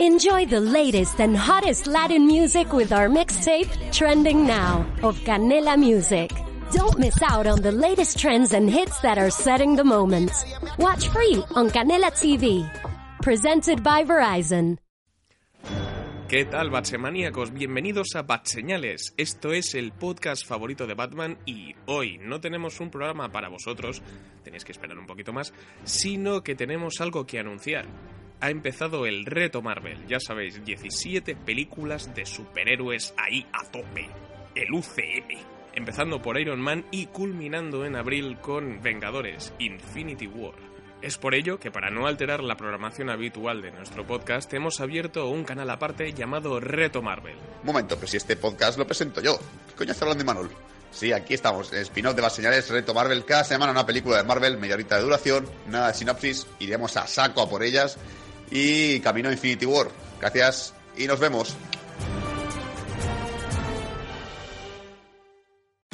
Enjoy the latest and hottest Latin music with our mixtape, Trending Now, of Canela Music. Don't miss out on the latest trends and hits that are setting the moment. Watch free on Canela TV. Presented by Verizon. ¿Qué tal, Batchemaníacos? Bienvenidos a Batseñales. Esto es el podcast favorito de Batman y hoy no tenemos un programa para vosotros, tenéis que esperar un poquito más, sino que tenemos algo que anunciar. Ha empezado el reto Marvel, ya sabéis, 17 películas de superhéroes ahí a tope. El UCM. Empezando por Iron Man y culminando en abril con Vengadores, Infinity War. Es por ello que para no alterar la programación habitual de nuestro podcast hemos abierto un canal aparte llamado Reto Marvel. Momento, pero si este podcast lo presento yo. ¿Qué coño está hablando de Manol? Sí, aquí estamos, spin-off de las señales Reto Marvel. Cada semana una película de Marvel, media horita de duración, nada de sinopsis, iremos a saco a por ellas y camino Infinity War. Gracias y nos vemos.